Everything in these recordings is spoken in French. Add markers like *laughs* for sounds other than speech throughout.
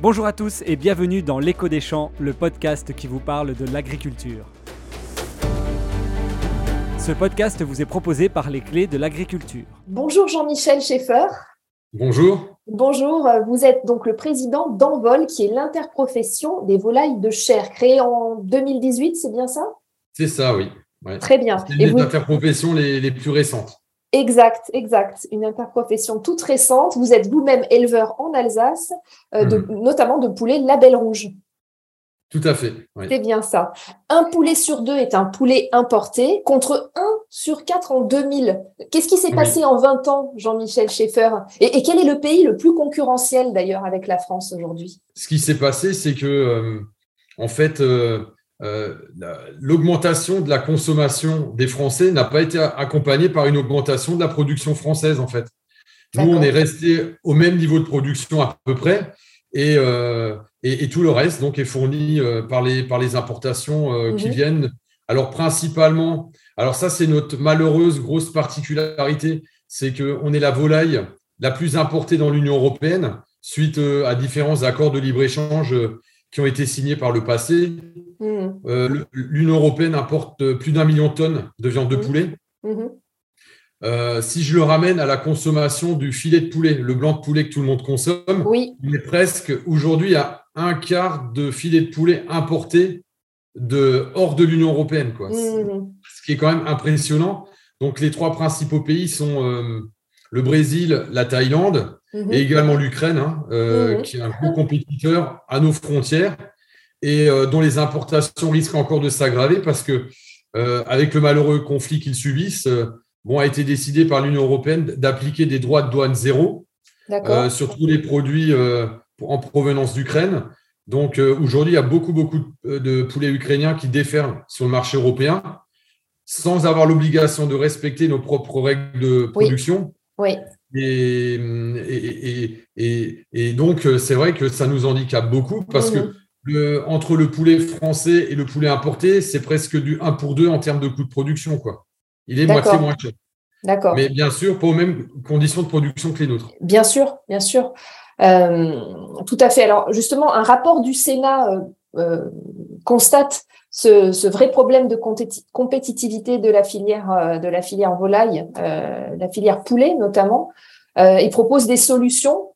Bonjour à tous et bienvenue dans L'écho des champs, le podcast qui vous parle de l'agriculture. Ce podcast vous est proposé par les clés de l'agriculture. Bonjour Jean-Michel Schaeffer. Bonjour. Bonjour, vous êtes donc le président d'Envol, qui est l'interprofession des volailles de chair, créée en 2018, c'est bien ça? C'est ça, oui. Très bien. C'est une des interprofessions les, les plus récentes. Exact, exact. Une interprofession toute récente. Vous êtes vous-même éleveur en Alsace, euh, de, mmh. notamment de poulets label rouge. Tout à fait. Oui. C'est bien ça. Un poulet sur deux est un poulet importé contre un sur quatre en 2000. Qu'est-ce qui s'est passé en 20 ans, Jean-Michel Schaeffer? Et, et, quel est le pays le plus concurrentiel d'ailleurs avec la France aujourd'hui? Ce qui s'est passé, c'est que, euh, en fait, euh, l'augmentation de la consommation des Français n'a pas été accompagnée par une augmentation de la production française, en fait. Nous, on est resté au même niveau de production à peu près. Et, euh, et, et, tout le reste donc est fourni euh, par les par les importations euh, qui mhm. viennent. Alors principalement, alors ça c'est notre malheureuse grosse particularité, c'est que on est la volaille la plus importée dans l'Union européenne suite euh, à différents accords de libre échange qui ont été signés par le passé. Mhm. L'Union européenne importe plus d'un million de tonnes de viande de mhm. poulet. Euh, si je le ramène à la consommation du filet de poulet, le blanc de poulet que tout le monde consomme, oui. il est presque aujourd'hui à un quart de filet de poulet importé de hors de l'Union européenne, quoi. Mmh. Ce qui est quand même impressionnant. Donc les trois principaux pays sont euh, le Brésil, la Thaïlande mmh. et également l'Ukraine, hein, euh, mmh. qui est un gros compétiteur à nos frontières et euh, dont les importations risquent encore de s'aggraver parce que euh, avec le malheureux conflit qu'ils subissent bon, a été décidé par l'Union européenne d'appliquer des droits de douane zéro sur tous les produits en provenance d'Ukraine. Donc aujourd'hui, il y a beaucoup, beaucoup de poulets ukrainiens qui déferlent sur le marché européen sans avoir l'obligation de respecter nos propres règles de production. Oui. Et, et, et, et, donc, c'est vrai que ça nous handicape beaucoup parce que le, entre le poulet français et le poulet importé, c'est presque du 1 pour 2 en termes de coût de production. Quoi. Il est moitié moins cher. D'accord. Mais bien sûr, pas aux mêmes conditions de production que les nôtres. Bien sûr, bien sûr. Euh, tout à fait. Alors, justement, un rapport du Sénat euh, euh, constate ce, vrai problème de compétitivité de la filière, de la filière volaille, la filière poulet notamment. il propose des solutions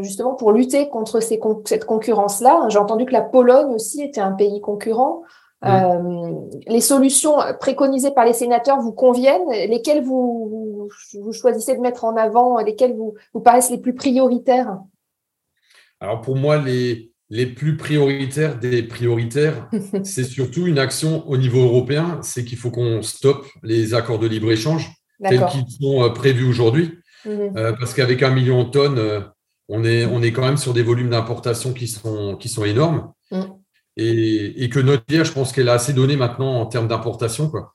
justement pour lutter contre ces cette concurrence-là. J'ai entendu que la Pologne aussi était un pays concurrent. Euh, les solutions préconisées par les sénateurs vous conviennent? Lesquelles vous, vous, choisissez de mettre en avant? Lesquelles vous, vous paraissent les plus prioritaires? Alors pour moi, les, les plus prioritaires des prioritaires, *laughs* c'est surtout une action au niveau européen, c'est qu'il faut qu'on stoppe les accords de libre-échange tels qu'ils sont euh, prévus aujourd'hui. Mhm. Euh, parce qu'avec un million de tonnes, on est, on est quand même sur des volumes d'importation qui sont, qui sont énormes. Mhm et, que notre bière, je pense qu'elle a assez donné maintenant en termes d'importation. Quoi.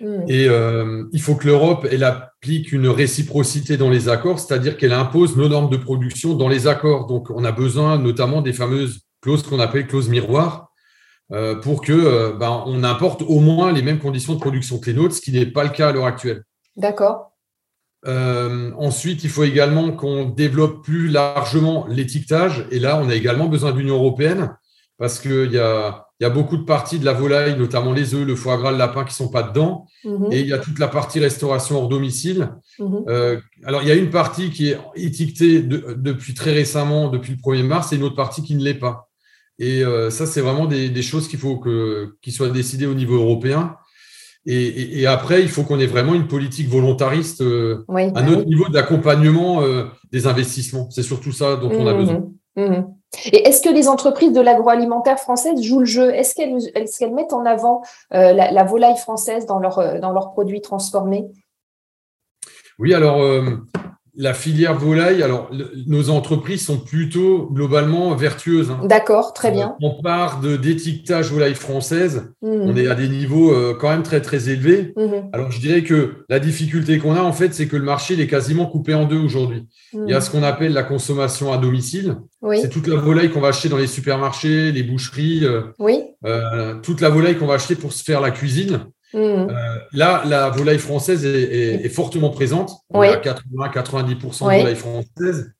Mm. Et euh, il faut que l'Europe, elle applique une réciprocité dans les accords, c'est-à-dire qu'elle impose nos normes de production dans les accords. Donc, on a besoin notamment des fameuses clauses qu'on appelle clauses miroirs euh, pour que euh, ben, on importe au moins les mêmes conditions de production que les nôtres, ce qui n'est pas le cas à l'heure actuelle. D'accord. ensuite, il faut également qu'on développe plus largement l'étiquetage. Et là, on a également besoin de l'Union européenne parce qu'il y a, y a beaucoup de parties de la volaille, notamment les œufs, le foie gras, le lapin, qui sont pas dedans. Mhm. Et il y a toute la partie restauration hors domicile. Mhm. Euh, alors, il y a une partie qui est étiquetée depuis très récemment, depuis le 1er mars, et une autre partie qui ne l'est pas. Et euh, ça, c'est vraiment des, choses qu'il faut que, qu'ils soient décidées au niveau européen. Et, après, il faut qu'on ait vraiment une politique volontariste euh, à notre niveau d'accompagnement des investissements. C'est surtout ça dont on a mhm. besoin. Et est-ce que les entreprises de l'agroalimentaire française jouent le jeu? Est-ce qu'elles mettent en avant euh, la, volaille française euh, dans leurs produits transformés? Oui, alors euh, la filière volaille, alors nos entreprises sont plutôt globalement vertueuses. Hein. D'accord, très bien. On part de d'étiquetage volaille française, mmh. on est à des niveaux quand même très très élevés. Mmh. Alors je dirais que la difficulté qu'on a en fait, c'est que le marché il est quasiment coupé en deux aujourd'hui. Mmh. Il y a ce qu'on appelle la consommation à domicile. C'est toute la volaille qu'on va acheter dans les supermarchés, les boucheries. oui. Euh, toute la volaille qu'on va acheter pour se faire la cuisine. Euh, là, la volaille française est, fortement présente. On a 80-90% de volaille française.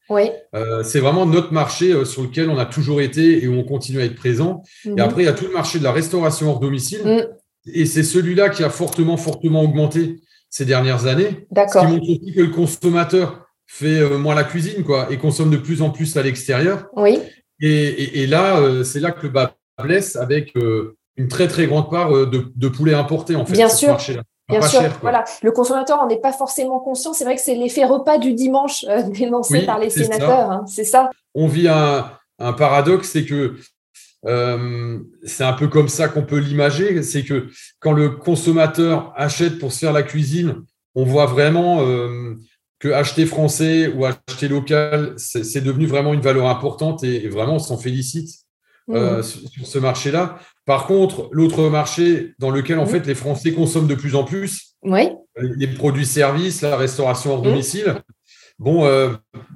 Euh, c'est vraiment notre marché euh, sur lequel on a toujours été et où on continue à être présent. Et mhm. après, il y a tout le marché de la restauration hors domicile. Mm. Et c'est celui-là qui a fortement, fortement augmenté ces dernières années. D'accord. Ce qui montre aussi que le consommateur fait moins la cuisine quoi, et consomme de plus en plus à l'extérieur. Oui. Et, là, c'est là que le bas blesse avec une très très grande part euh, de, poulet importé en fait. Bien sûr. Bien sûr, voilà. Le consommateur n'en est pas forcément conscient. C'est vrai que c'est l'effet repas du dimanche euh, *laughs* dénoncé par les sénateurs. Hein. c'est ça. On vit un, paradoxe, c'est que euh, c'est un peu comme ça qu'on peut l'imager. C'est que quand le consommateur achète pour se faire la cuisine, on voit vraiment que acheter français ou acheter local, c'est devenu vraiment une valeur importante et, vraiment on s'en félicite. Mmh. sur ce marché-là. Par contre, l'autre marché dans lequel en fait les Français consomment de plus en plus, les produits services, la restauration hors domicile. Bon, euh,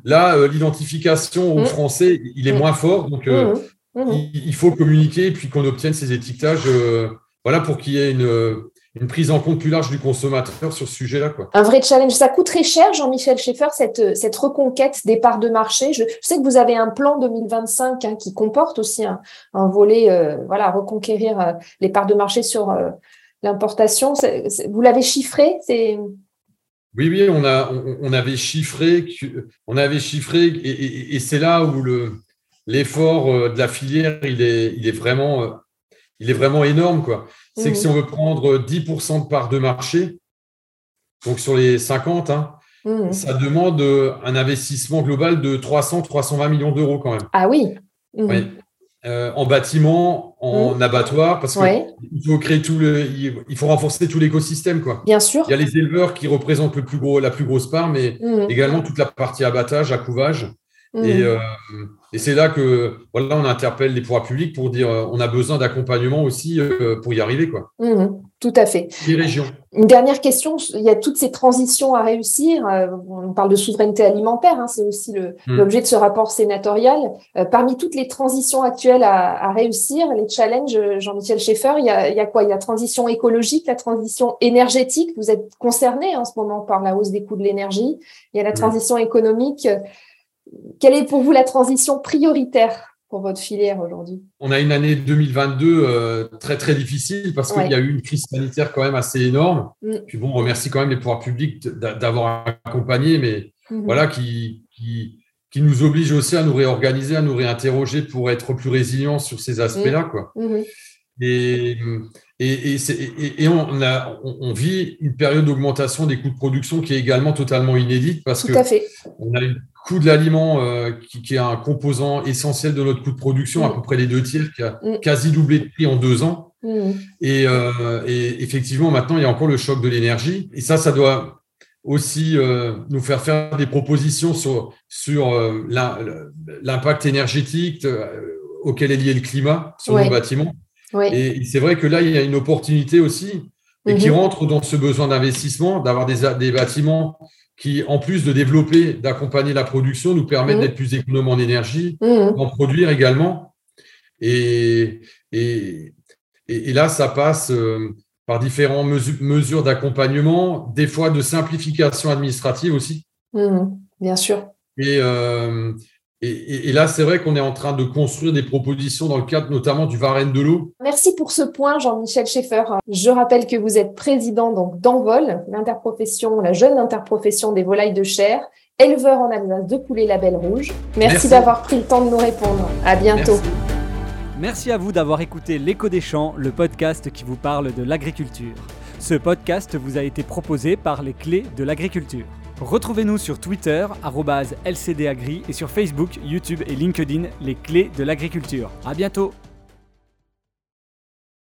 là, euh, l'identification aux Français, il est moins fort, donc euh, il, faut communiquer et puis qu'on obtienne ces étiquetages, voilà, pour qu'il y ait une, une prise en compte plus large du consommateur sur ce sujet-là. Un vrai challenge. Ça coûte très cher, Jean-Michel Schaeffer, cette, cette reconquête des parts de marché. Je, sais que vous avez un plan 2025 hein, qui comporte aussi un, volet, euh, voilà, reconquérir euh, les parts de marché sur euh, l'importation. Vous l'avez chiffré c'est... Oui, oui, on, a, on, avait chiffré, on avait chiffré et, c'est là où le, l'effort de la filière, il est, il est, vraiment, il est vraiment énorme. Quoi c'est que si mhm. on veut prendre 10% de part de marché, donc sur les 50, hein, mhm. ça demande un investissement global de 300-320 millions d'euros quand même. Ah oui. Mhm. Euh, en bâtiment, en abattoir, parce qu'il faut créer tout le, il faut renforcer tout l'écosystème, quoi. Bien sûr. Il y a les éleveurs qui représentent le plus gros, la plus grosse part, mais également toute la partie abattage, accouvage. Et, euh, et c'est là que voilà, on interpelle les pouvoirs publics pour dire euh, on a besoin d'accompagnement aussi euh, pour y arriver. Quoi. Mmh, tout à fait. Les régions. Une dernière question, il y a toutes ces transitions à réussir. Euh, on parle de souveraineté alimentaire, hein, c'est aussi mmh. l'objet de ce rapport sénatorial. parmi toutes les transitions actuelles à, réussir, les challenges, Jean-Michel Schaeffer, il y, a, il y, a, quoi? Il y a la transition écologique, la transition énergétique. Vous êtes concerné en ce moment par la hausse des coûts de l'énergie. Il y a la mmh. transition économique. Quelle est pour vous la transition prioritaire pour votre filière aujourd'hui? On a une année 2022 euh, très très difficile parce qu'il y a eu une crise sanitaire quand même assez énorme. Mm. Puis bon, on remercie quand même les pouvoirs publics d'avoir accompagné, mais mm-hmm. voilà, qui, qui, nous oblige aussi à nous réorganiser, à nous réinterroger pour être plus résilients sur ces aspects-là. Mm. Mm-hmm. Et, et, et, on, a, on, vit une période d'augmentation des coûts de production qui est également totalement inédite parce Tout que à fait. on a une coût de l'aliment, euh, qui, est un composant essentiel de notre coût de production, à mm. peu près les deux tiers, qui a mm. quasi doublé de prix en deux ans. Mm. Euh, et, effectivement, maintenant, il y a encore le choc de l'énergie. Et ça, ça doit aussi euh, nous faire faire des propositions sur, sur l'impact énergétique auquel est lié le climat sur nos bâtiments. Et c'est vrai que là, il y a une opportunité aussi et qui mm-hmm. rentre dans ce besoin d'investissement, d'avoir des, des bâtiments qui, en plus de développer, d'accompagner la production, nous permettent mmh. d'être plus économes en énergie, mmh. d'en produire également. Et, et, et, là, ça passe euh, par différentes mesures d'accompagnement, des fois de simplification administrative aussi. Mmh. bien sûr. Et, euh, et, là, c'est vrai qu'on est en train de construire des propositions dans le cadre notamment du Varenne de l'eau. Merci pour ce point, Jean-Michel Schaeffer. Je rappelle que vous êtes président donc d'Envol, l'interprofession, la jeune interprofession des volailles de chair, éleveur en Alsace de poulet label rouge. Merci, d'avoir pris le temps de nous répondre. À bientôt. Merci à vous d'avoir écouté L'écho des champs, le podcast qui vous parle de l'agriculture. Ce podcast vous a été proposé par les clés de l'agriculture. Retrouvez-nous sur Twitter, LCDAgri, et sur Facebook, YouTube et LinkedIn, les clés de l'agriculture. À bientôt!